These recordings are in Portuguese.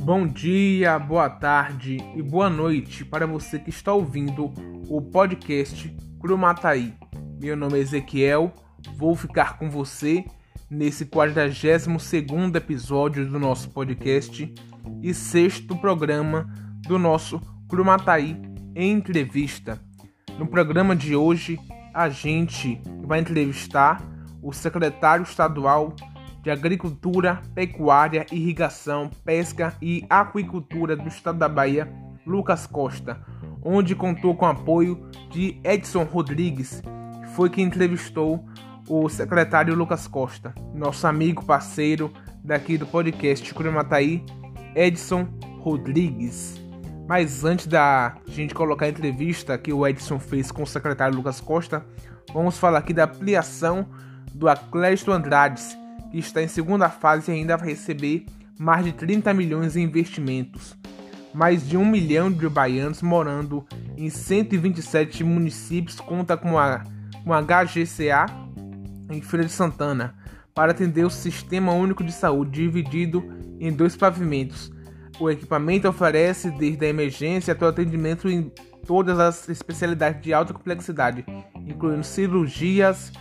Bom dia, boa tarde e boa noite para você que está ouvindo o podcast Crumataí. Meu nome é Ezequiel, vou ficar com você nesse 42º episódio do nosso podcast e sexto programa do nosso Crumataí entrevista. No programa de hoje, a gente vai entrevistar o secretário estadual de Agricultura, Pecuária, Irrigação, Pesca e Aquicultura do Estado da Bahia, Lucas Costa, onde contou com o apoio de Edson Rodrigues, que foi quem entrevistou o secretário Lucas Costa, nosso amigo parceiro daqui do podcast Curimataí, Edson Rodrigues. Mas antes da gente colocar a entrevista que o Edson fez com o secretário Lucas Costa, vamos falar aqui da ampliação do Aclésito Andrades, que está em segunda fase e ainda vai receber mais de 30 milhões em investimentos. Mais de um milhão de baianos morando em 127 municípios conta com a, com a HGCA em Feira de Santana para atender o Sistema Único de Saúde dividido em dois pavimentos. O equipamento oferece desde a emergência até o atendimento em todas as especialidades de alta complexidade, incluindo cirurgias,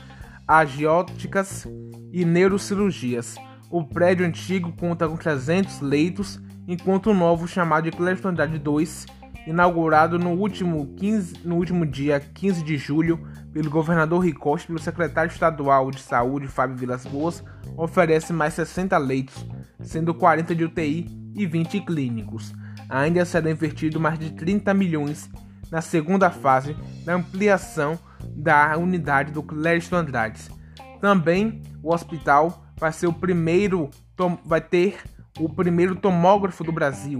agióticas e neurocirurgias. O prédio antigo conta com 300 leitos, enquanto o novo, chamado de Andrade 2, inaugurado no último, 15, no último dia 15 de julho pelo governador Ricoste e pelo secretário estadual de saúde Fábio Vilas Boas, oferece mais 60 leitos, sendo 40 de UTI e 20 clínicos. Ainda serão investidos mais de 30 milhões na segunda fase da ampliação da unidade do Clériston Andrade. Também o hospital vai ser o primeiro vai ter o primeiro tomógrafo do Brasil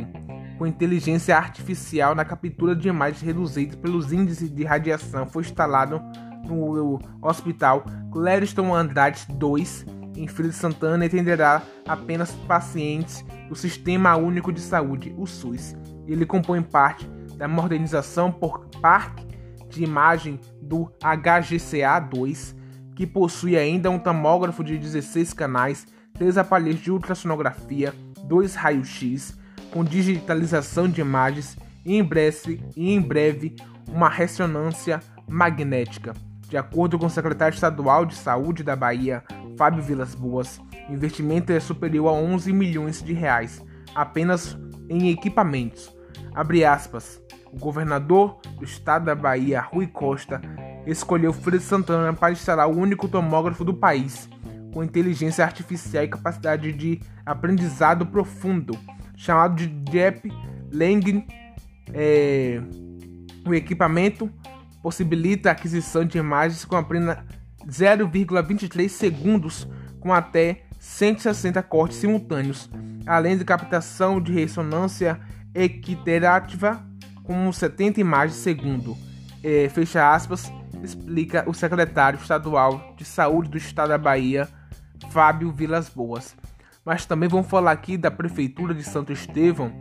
com inteligência artificial na captura de imagens reduzidas pelos índices de radiação foi instalado no Hospital Clériston Andrade II em Feira de Santana e atenderá apenas pacientes do Sistema Único de Saúde, o SUS. Ele compõe parte da modernização por parque de imagem do HGCA2, que possui ainda um tomógrafo de 16 canais, três aparelhos de ultrassonografia, dois raios-x, com digitalização de imagens e em breve, e em breve uma ressonância magnética. De acordo com o secretário estadual de Saúde da Bahia, Fábio Vilas Boas, o investimento é superior a 11 milhões de reais apenas em equipamentos. Abre aspas. O governador do estado da Bahia, Rui Costa, escolheu Freire Santana para instalar o único tomógrafo do país, com inteligência artificial e capacidade de aprendizado profundo, chamado de Deep Learning. É, o equipamento possibilita a aquisição de imagens com apenas 0,23 segundos, com até 160 cortes simultâneos, além de captação de ressonância equiterativa com 70 imagens segundo. É, fecha aspas, explica o secretário estadual de saúde do estado da Bahia, Fábio Vilas Boas. Mas também vamos falar aqui da Prefeitura de Santo Estevão,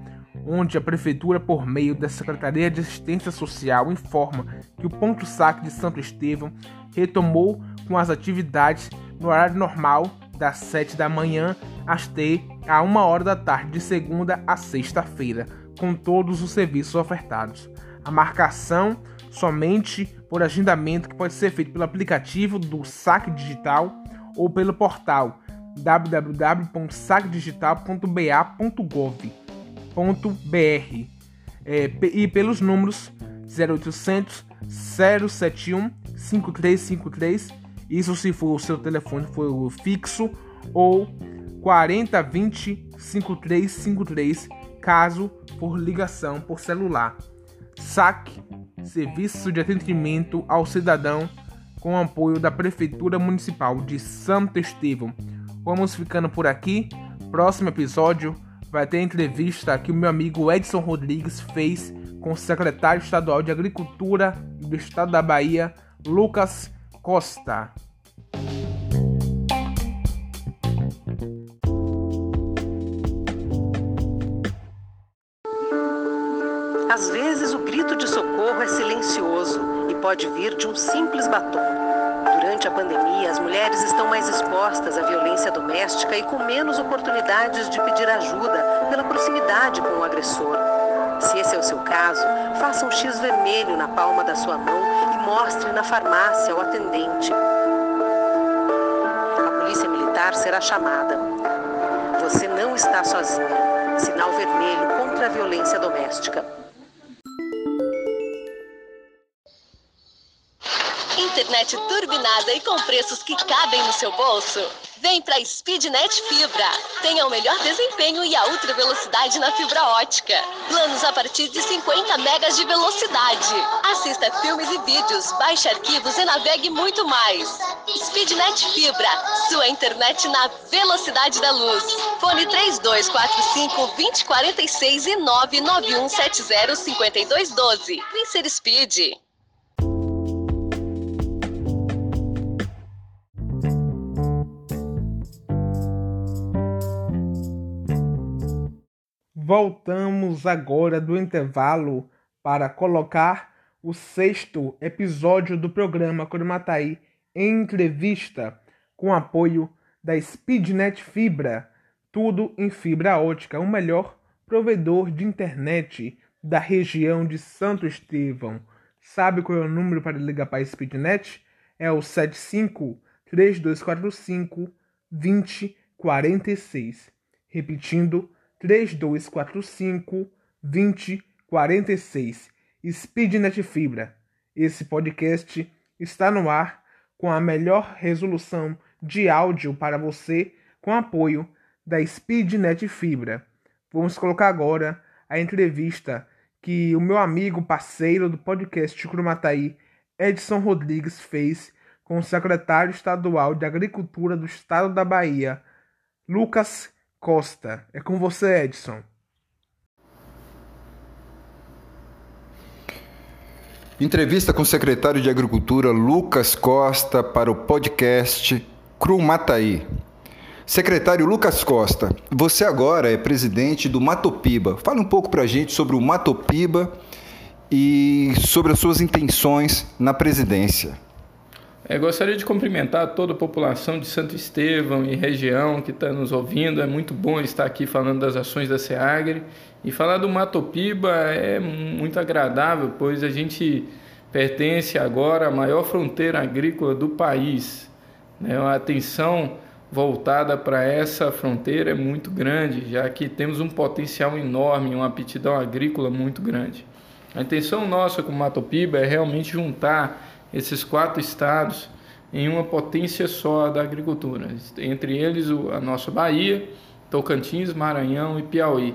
onde a Prefeitura, por meio da Secretaria de Assistência Social, informa que o Ponto Saque de Santo Estevão retomou com as atividades no horário normal, das 7 da manhã às a 1 hora da tarde, de segunda a sexta-feira com todos os serviços ofertados. A marcação somente por agendamento que pode ser feito pelo aplicativo do Saque Digital ou pelo portal www.saquedigital.ba.gov.br é, e pelos números 0800 071 5353, isso se for o seu telefone for fixo ou 4020 5353 caso por ligação por celular. SAC Serviço de Atendimento ao Cidadão com apoio da Prefeitura Municipal de Santo Estevão. Vamos ficando por aqui. Próximo episódio vai ter entrevista que o meu amigo Edson Rodrigues fez com o secretário estadual de Agricultura do estado da Bahia, Lucas Costa. Pode vir de um simples batom. Durante a pandemia, as mulheres estão mais expostas à violência doméstica e com menos oportunidades de pedir ajuda pela proximidade com o agressor. Se esse é o seu caso, faça um X vermelho na palma da sua mão e mostre na farmácia ao atendente. A polícia militar será chamada. Você não está sozinha. Sinal vermelho contra a violência doméstica. Internet turbinada e com preços que cabem no seu bolso? Vem para Speednet Fibra. Tenha o melhor desempenho e a ultra velocidade na fibra ótica. Planos a partir de 50 megas de velocidade. Assista filmes e vídeos, baixe arquivos e navegue muito mais. Speednet Fibra, sua internet na velocidade da luz. Fone 3245 2046 e 99170 5212. Vem ser Speed. Voltamos agora do intervalo para colocar o sexto episódio do programa Corumataí em entrevista com apoio da Speednet Fibra, tudo em fibra ótica, o melhor provedor de internet da região de Santo Estevão. Sabe qual é o número para ligar para a Speednet? É o 75 3245 2046. Repetindo, 3245 2046. Speednet Fibra. Esse podcast está no ar com a melhor resolução de áudio para você com apoio da Speednet Fibra. Vamos colocar agora a entrevista que o meu amigo parceiro do podcast Crumataí, Edson Rodrigues, fez com o secretário estadual de Agricultura do Estado da Bahia, Lucas Costa. É com você, Edson. Entrevista com o secretário de Agricultura Lucas Costa para o podcast Crumataí. Secretário Lucas Costa, você agora é presidente do Matopiba. Fale um pouco para a gente sobre o Matopiba e sobre as suas intenções na presidência. É, gostaria de cumprimentar toda a população de Santo Estevão e região que está nos ouvindo. É muito bom estar aqui falando das ações da SEAGRE. E falar do Matopiba é muito agradável, pois a gente pertence agora à maior fronteira agrícola do país. Né? A atenção voltada para essa fronteira é muito grande, já que temos um potencial enorme, uma aptidão agrícola muito grande. A intenção nossa com o Matopiba é realmente juntar esses quatro estados em uma potência só da agricultura, entre eles a nossa Bahia, Tocantins, Maranhão e Piauí.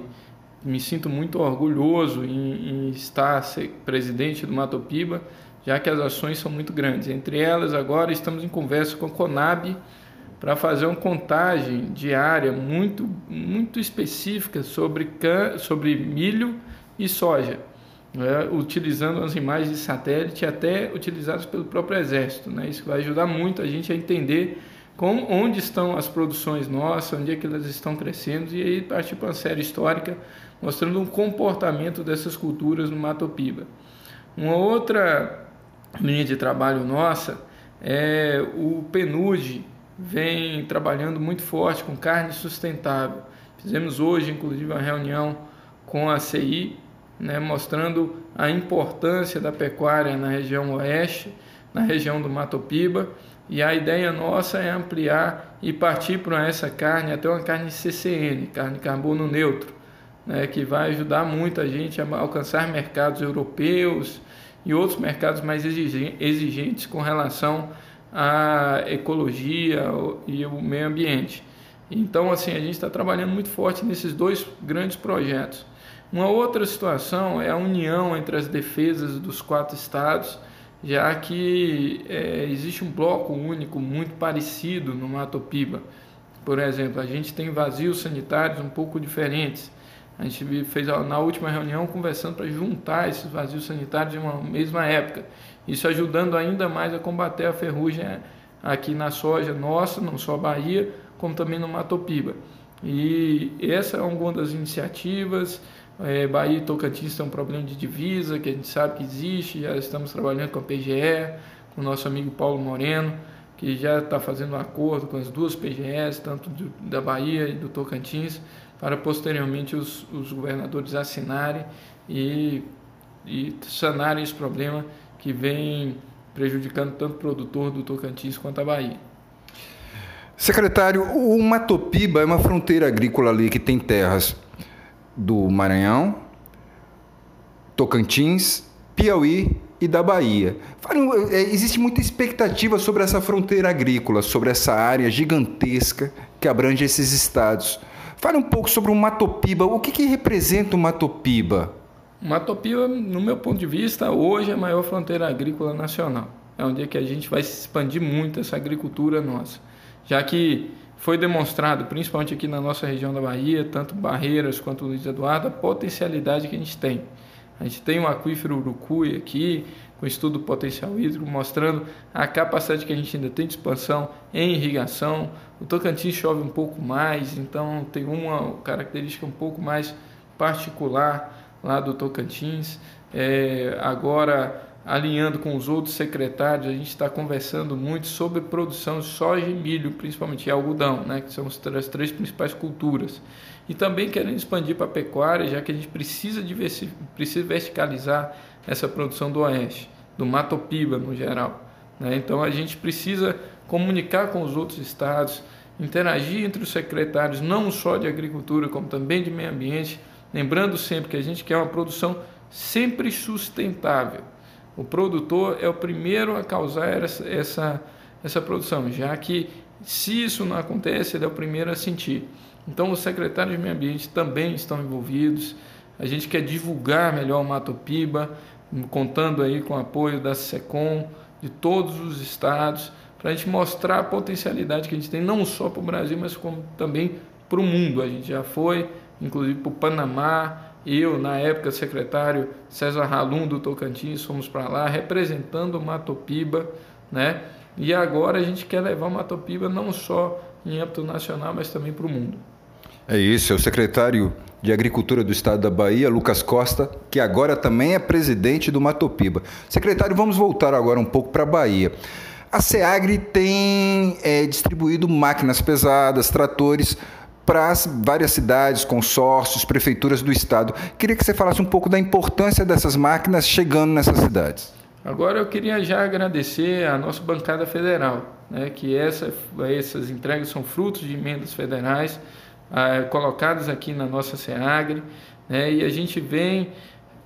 Me sinto muito orgulhoso em, em estar presidente do Matopiba, já que as ações são muito grandes. Entre elas, agora estamos em conversa com a Conab para fazer uma contagem diária muito, muito específica sobre, can, sobre milho e soja né, utilizando as imagens de satélite até utilizadas pelo próprio Exército. Né? Isso vai ajudar muito a gente a entender como, onde estão as produções nossas, onde é que elas estão crescendo, e aí partir para uma série histórica mostrando um comportamento dessas culturas no Mato Piba. Uma outra linha de trabalho nossa é o PNUD, vem trabalhando muito forte com carne sustentável. Fizemos hoje, inclusive, uma reunião com a CI né, mostrando a importância da pecuária na região oeste, na região do Mato Piba, e a ideia nossa é ampliar e partir para essa carne até uma carne CCN, carne carbono neutro, né, que vai ajudar muito a gente a alcançar mercados europeus e outros mercados mais exigentes com relação à ecologia e o meio ambiente. Então, assim, a gente está trabalhando muito forte nesses dois grandes projetos. Uma outra situação é a união entre as defesas dos quatro estados, já que é, existe um bloco único muito parecido no Mato Piba. Por exemplo, a gente tem vazios sanitários um pouco diferentes. A gente fez na última reunião conversando para juntar esses vazios sanitários em uma mesma época. Isso ajudando ainda mais a combater a ferrugem aqui na soja nossa, não só Bahia, como também no Mato Piba. E essa é uma das iniciativas. É, Bahia e Tocantins tem um problema de divisa, que a gente sabe que existe, já estamos trabalhando com a PGE, com o nosso amigo Paulo Moreno, que já está fazendo um acordo com as duas PGS, tanto do, da Bahia e do Tocantins, para posteriormente os, os governadores assinarem e, e sanarem esse problema que vem prejudicando tanto o produtor do Tocantins quanto a Bahia. Secretário, o Matopiba é uma fronteira agrícola ali que tem terras do Maranhão, Tocantins, Piauí e da Bahia. É, existe muita expectativa sobre essa fronteira agrícola, sobre essa área gigantesca que abrange esses estados. Fale um pouco sobre o Matopiba. O que, que representa o Matopiba? Matopiba, no meu ponto de vista, hoje é a maior fronteira agrícola nacional. É onde é que a gente vai se expandir muito essa agricultura nossa já que foi demonstrado, principalmente aqui na nossa região da Bahia, tanto Barreiras quanto Luiz Eduardo, a potencialidade que a gente tem. A gente tem um aquífero Urucuí aqui, com estudo do potencial hídrico, mostrando a capacidade que a gente ainda tem de expansão em irrigação. O Tocantins chove um pouco mais, então tem uma característica um pouco mais particular lá do Tocantins. É, agora, alinhando com os outros secretários, a gente está conversando muito sobre produção de soja e milho, principalmente e algodão, né, que são as três principais culturas. E também querendo expandir para a pecuária, já que a gente precisa, precisa verticalizar essa produção do oeste, do Matopiba no geral. Né? Então a gente precisa comunicar com os outros estados, interagir entre os secretários, não só de agricultura, como também de meio ambiente, lembrando sempre que a gente quer uma produção sempre sustentável o produtor é o primeiro a causar essa, essa, essa produção, já que se isso não acontece, ele é o primeiro a sentir. Então, os secretários de meio ambiente também estão envolvidos. A gente quer divulgar melhor o Mato Piba, contando aí com o apoio da SECOM, de todos os estados, para a gente mostrar a potencialidade que a gente tem, não só para o Brasil, mas como também para o mundo. A gente já foi, inclusive, para o Panamá, eu, na época, secretário César Halum do Tocantins, fomos para lá representando Matopiba, né? E agora a gente quer levar Matopiba não só em âmbito nacional, mas também para o mundo. É isso, é o secretário de Agricultura do Estado da Bahia, Lucas Costa, que agora também é presidente do Matopiba. Secretário, vamos voltar agora um pouco para a Bahia. A SEAGRE tem é, distribuído máquinas pesadas, tratores para várias cidades, consórcios, prefeituras do estado. Queria que você falasse um pouco da importância dessas máquinas chegando nessas cidades. Agora eu queria já agradecer a nossa bancada federal, né, que essa, essas entregas são frutos de emendas federais ah, colocadas aqui na nossa SEAGRE, né, e a gente vem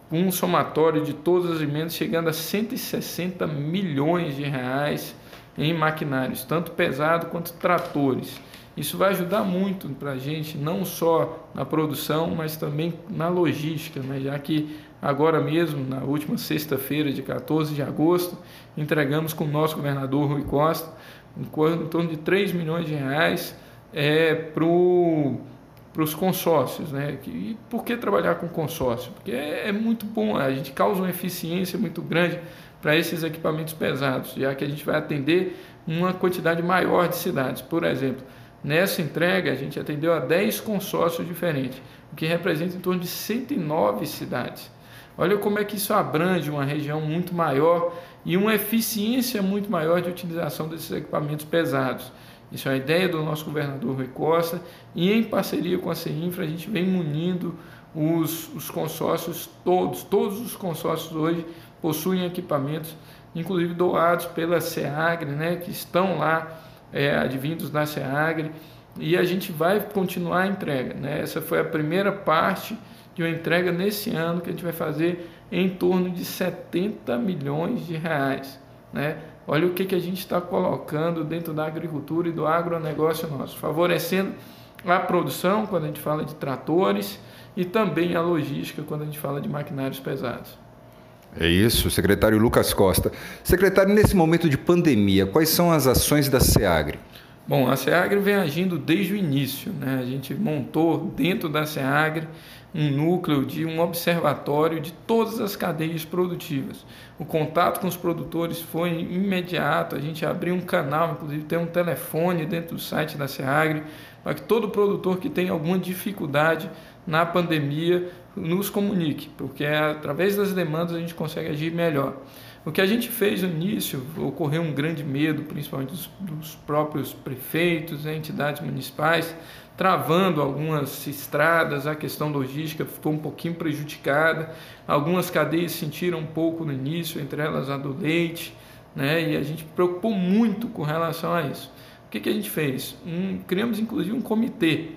um somatório de todas as emendas chegando a 160 milhões de reais em maquinários, tanto pesado quanto tratores. Isso vai ajudar muito para a gente, não só na produção, mas também na logística, né? já que agora mesmo, na última sexta-feira, de 14 de agosto, entregamos com o nosso governador Rui Costa em torno de 3 milhões de reais é, para os consórcios. Né? E por que trabalhar com consórcio? Porque é, é muito bom, a gente causa uma eficiência muito grande para esses equipamentos pesados, já que a gente vai atender uma quantidade maior de cidades. Por exemplo, Nessa entrega, a gente atendeu a 10 consórcios diferentes, o que representa em torno de 109 cidades. Olha como é que isso abrange uma região muito maior e uma eficiência muito maior de utilização desses equipamentos pesados. Isso é a ideia do nosso governador Rui Costa e em parceria com a CEINFRA a gente vem munindo os, os consórcios todos. Todos os consórcios hoje possuem equipamentos, inclusive doados pela SEAGRE, né, que estão lá é, advindos da SEAGRE, e a gente vai continuar a entrega. Né? Essa foi a primeira parte de uma entrega nesse ano que a gente vai fazer em torno de 70 milhões de reais. Né? Olha o que, que a gente está colocando dentro da agricultura e do agronegócio nosso, favorecendo a produção quando a gente fala de tratores e também a logística quando a gente fala de maquinários pesados. É isso, secretário Lucas Costa. Secretário, nesse momento de pandemia, quais são as ações da SEAGRE? Bom, a SEAGRE vem agindo desde o início. Né? A gente montou dentro da SEAGRE um núcleo de um observatório de todas as cadeias produtivas. O contato com os produtores foi imediato, a gente abriu um canal, inclusive tem um telefone dentro do site da SEAGRE, para que todo produtor que tem alguma dificuldade na pandemia nos comunique, porque é através das demandas a gente consegue agir melhor. O que a gente fez no início, ocorreu um grande medo, principalmente dos, dos próprios prefeitos, né, entidades municipais, travando algumas estradas, a questão logística ficou um pouquinho prejudicada, algumas cadeias sentiram um pouco no início, entre elas a do leite, né, e a gente preocupou muito com relação a isso. O que, que a gente fez? Um, criamos inclusive um comitê?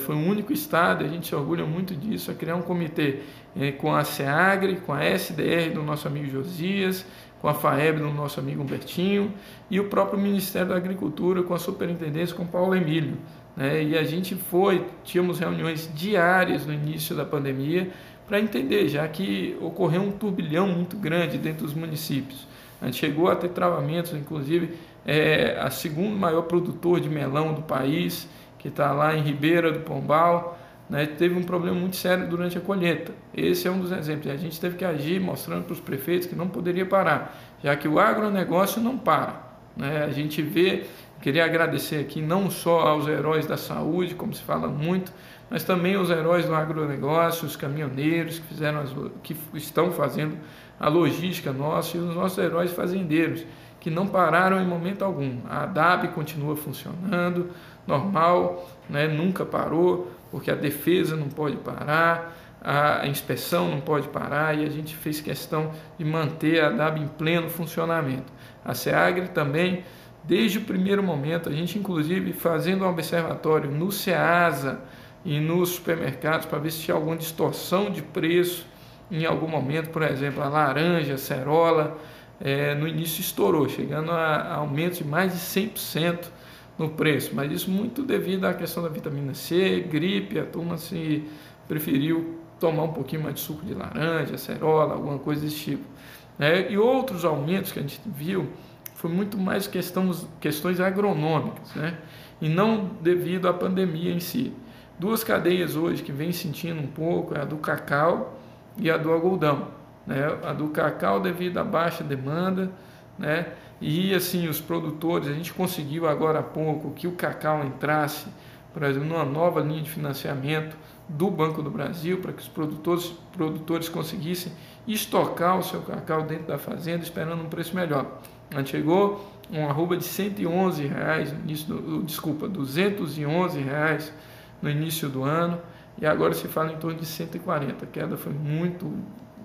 Foi o único estado, a gente se orgulha muito disso, a criar um comitê é, com a SEAGRE, com a SDR do nosso amigo Josias, com a FAEB do nosso amigo Humbertinho e o próprio Ministério da Agricultura com a Superintendência com Paulo Emílio. Né? E a gente foi, tínhamos reuniões diárias no início da pandemia para entender, já que ocorreu um turbilhão muito grande dentro dos municípios. A gente chegou a ter travamentos, inclusive é a segundo maior produtor de melão do país, que está lá em Ribeira do Pombal, né, teve um problema muito sério durante a colheita. Esse é um dos exemplos. A gente teve que agir mostrando para os prefeitos que não poderia parar, já que o agronegócio não para. Né? A gente vê, queria agradecer aqui não só aos heróis da saúde, como se fala muito, mas também aos heróis do agronegócio, os caminhoneiros que, fizeram as, que estão fazendo a logística nossa e os nossos heróis fazendeiros, que não pararam em momento algum. A ADAB continua funcionando, normal, né? nunca parou, porque a defesa não pode parar, a inspeção não pode parar e a gente fez questão de manter a DAB em pleno funcionamento. A SEAGRE também, desde o primeiro momento, a gente inclusive fazendo um observatório no SEASA e nos supermercados para ver se tinha alguma distorção de preço em algum momento, por exemplo, a laranja, a cerola, é, no início estourou, chegando a, a aumentos de mais de 100% no preço, mas isso muito devido à questão da vitamina C, gripe, a turma se preferiu tomar um pouquinho mais de suco de laranja, cerola, alguma coisa desse tipo. Né? E outros aumentos que a gente viu foi muito mais questões, questões agronômicas, né? e não devido à pandemia em si. Duas cadeias hoje que vem sentindo um pouco é a do cacau e a do algodão. Né? A do cacau devido à baixa demanda, né? E assim, os produtores, a gente conseguiu agora há pouco que o cacau entrasse, por exemplo, numa nova linha de financiamento do Banco do Brasil, para que os produtores, produtores conseguissem estocar o seu cacau dentro da fazenda, esperando um preço melhor. A gente chegou um arroba de 111 reais, no início do, desculpa, 211 reais no início do ano, e agora se fala em torno de 140. A queda foi muito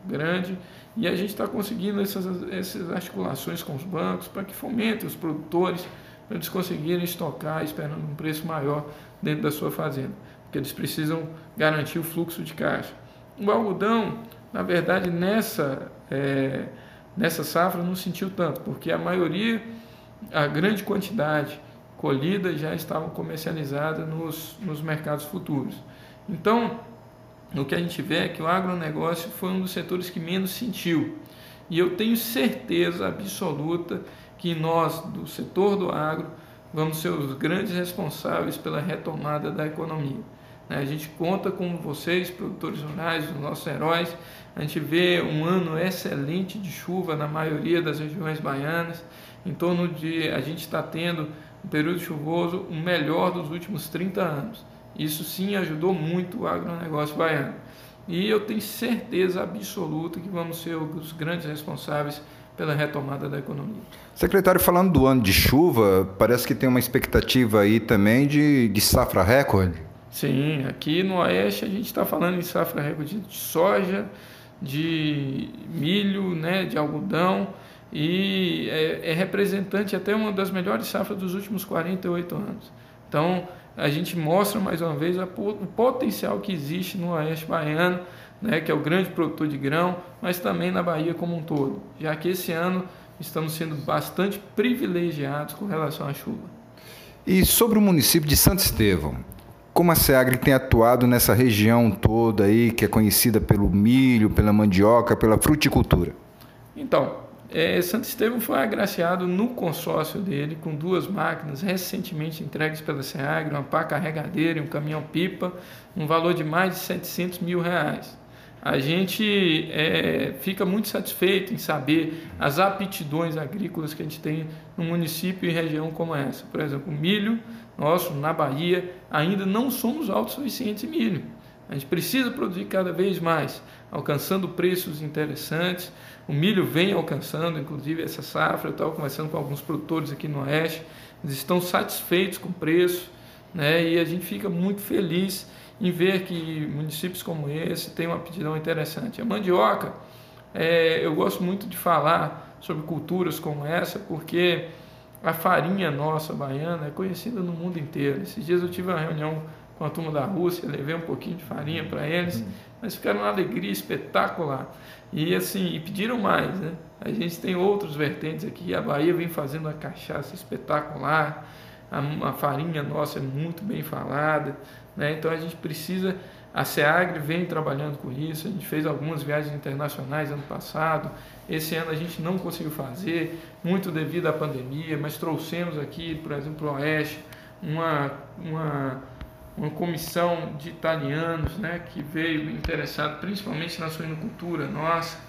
grande e a gente está conseguindo essas, essas articulações com os bancos para que fomentem os produtores para eles conseguirem estocar esperando um preço maior dentro da sua fazenda, porque eles precisam garantir o fluxo de caixa. O algodão, na verdade, nessa, é, nessa safra não sentiu tanto, porque a maioria, a grande quantidade colhida já estavam comercializada nos, nos mercados futuros. Então, o que a gente vê é que o agronegócio foi um dos setores que menos sentiu. E eu tenho certeza absoluta que nós, do setor do agro, vamos ser os grandes responsáveis pela retomada da economia. Né? A gente conta com vocês, produtores rurais, os nossos heróis. A gente vê um ano excelente de chuva na maioria das regiões baianas. Em torno de. A gente está tendo um período chuvoso o melhor dos últimos 30 anos. Isso sim ajudou muito o agronegócio baiano. E eu tenho certeza absoluta que vamos ser os grandes responsáveis pela retomada da economia. Secretário, falando do ano de chuva, parece que tem uma expectativa aí também de, de safra recorde. Sim, aqui no Oeste a gente está falando em safra recorde de soja, de milho, né, de algodão e é, é representante até uma das melhores safras dos últimos 48 anos. Então, a gente mostra mais uma vez o potencial que existe no Oeste Baiano, né, que é o grande produtor de grão, mas também na Bahia como um todo, já que esse ano estamos sendo bastante privilegiados com relação à chuva. E sobre o município de Santo Estevão, como a SEAGRE tem atuado nessa região toda aí, que é conhecida pelo milho, pela mandioca, pela fruticultura? Então, é, Santo Estevão foi agraciado no consórcio dele com duas máquinas recentemente entregues pela SEAGRE, uma pá carregadeira e um caminhão-pipa, um valor de mais de 700 mil reais. A gente é, fica muito satisfeito em saber as aptidões agrícolas que a gente tem no município e região como essa. Por exemplo, o milho nosso na Bahia ainda não somos autossuficientes em milho. A gente precisa produzir cada vez mais, alcançando preços interessantes. O milho vem alcançando, inclusive essa safra. Eu estava conversando com alguns produtores aqui no Oeste, eles estão satisfeitos com o preço, né? e a gente fica muito feliz em ver que municípios como esse têm uma aptidão interessante. A mandioca, é, eu gosto muito de falar sobre culturas como essa, porque a farinha nossa baiana é conhecida no mundo inteiro. Esses dias eu tive uma reunião com a turma da Rússia, levei um pouquinho de farinha para eles, uhum. mas ficaram uma alegria espetacular. E assim, e pediram mais, né? A gente tem outros vertentes aqui, a Bahia vem fazendo uma cachaça espetacular, a, a farinha nossa é muito bem falada, né? Então a gente precisa a SEAGRE vem trabalhando com isso, a gente fez algumas viagens internacionais ano passado, esse ano a gente não conseguiu fazer, muito devido à pandemia, mas trouxemos aqui, por exemplo, o Oeste, uma, uma uma comissão de italianos né, que veio interessado principalmente na suinocultura nossa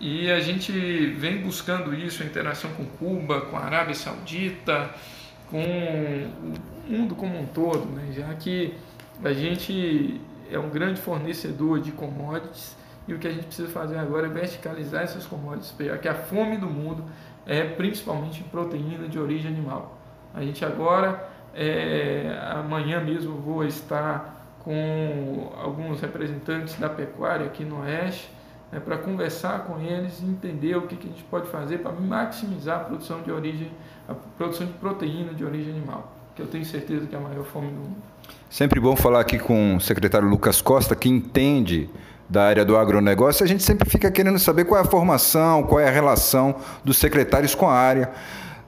e a gente vem buscando isso, a interação com Cuba, com a Arábia Saudita, com o mundo como um todo, né, já que a gente é um grande fornecedor de commodities e o que a gente precisa fazer agora é verticalizar essas commodities, já que a fome do mundo é principalmente proteína de origem animal. A gente agora é, amanhã mesmo vou estar com alguns representantes da pecuária aqui no Oeste né, para conversar com eles e entender o que, que a gente pode fazer para maximizar a produção de origem, a produção de proteína de origem animal, que eu tenho certeza que é a maior fome do mundo. Sempre bom falar aqui com o secretário Lucas Costa, que entende da área do agronegócio. A gente sempre fica querendo saber qual é a formação, qual é a relação dos secretários com a área.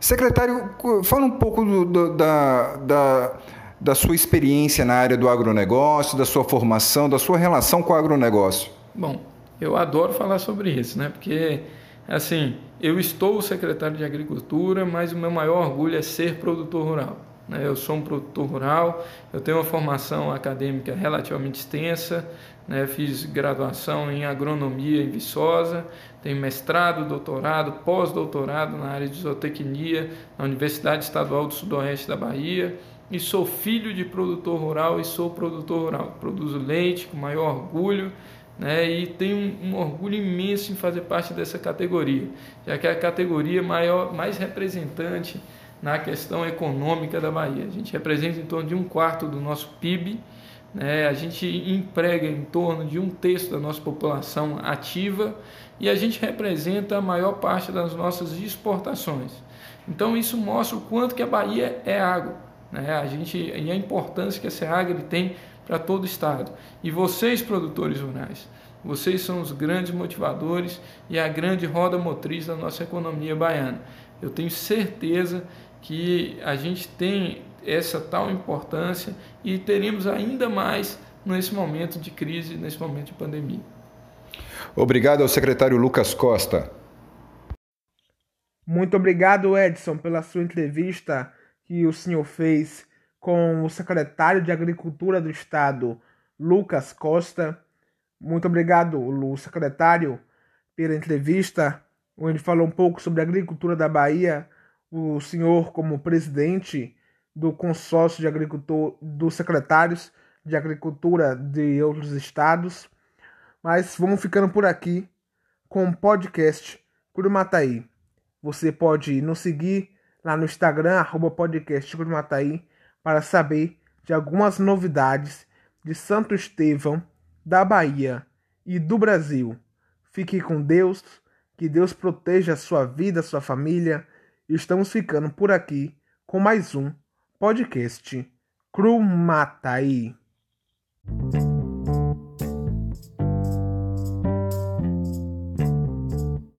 Secretário, fala um pouco do, do, da, da, da sua experiência na área do agronegócio, da sua formação, da sua relação com o agronegócio. Bom, eu adoro falar sobre isso, né? Porque, assim, eu estou secretário de Agricultura, mas o meu maior orgulho é ser produtor rural. Né? Eu sou um produtor rural, eu tenho uma formação acadêmica relativamente extensa, né? fiz graduação em agronomia em Viçosa, tenho mestrado, doutorado, pós-doutorado na área de zootecnia na Universidade Estadual do Sudoeste da Bahia e sou filho de produtor rural e sou produtor rural. Produzo leite com maior orgulho né, e tenho um, um, orgulho imenso em fazer parte dessa categoria, já que é a categoria maior, mais representante na questão econômica da Bahia. A gente representa em torno de um quarto do nosso PIB, né? a gente emprega em torno de um terço da nossa população ativa e a gente representa a maior parte das nossas exportações. Então isso mostra o quanto que a Bahia é água, né? a gente, e a importância que essa água tem para todo o estado. E vocês, produtores rurais, vocês são os grandes motivadores e a grande roda motriz da nossa economia baiana. Eu tenho certeza que a gente tem essa tal importância e teremos ainda mais nesse momento de crise, nesse momento de pandemia. Obrigado ao secretário Lucas Costa. Muito obrigado, Edson, pela sua entrevista que o senhor fez com o secretário de Agricultura do Estado, Lucas Costa. Muito obrigado, o secretário, pela entrevista, onde ele falou um pouco sobre a agricultura da Bahia o senhor como presidente do consórcio de agricultor dos secretários de agricultura de outros estados. Mas vamos ficando por aqui com o podcast Curumataí. Você pode nos seguir lá no Instagram, arroba podcast Curumataí, para saber de algumas novidades de Santo Estevão, da Bahia e do Brasil. Fique com Deus, que Deus proteja a sua vida, a sua família estamos ficando por aqui com mais um podcast Crumatai.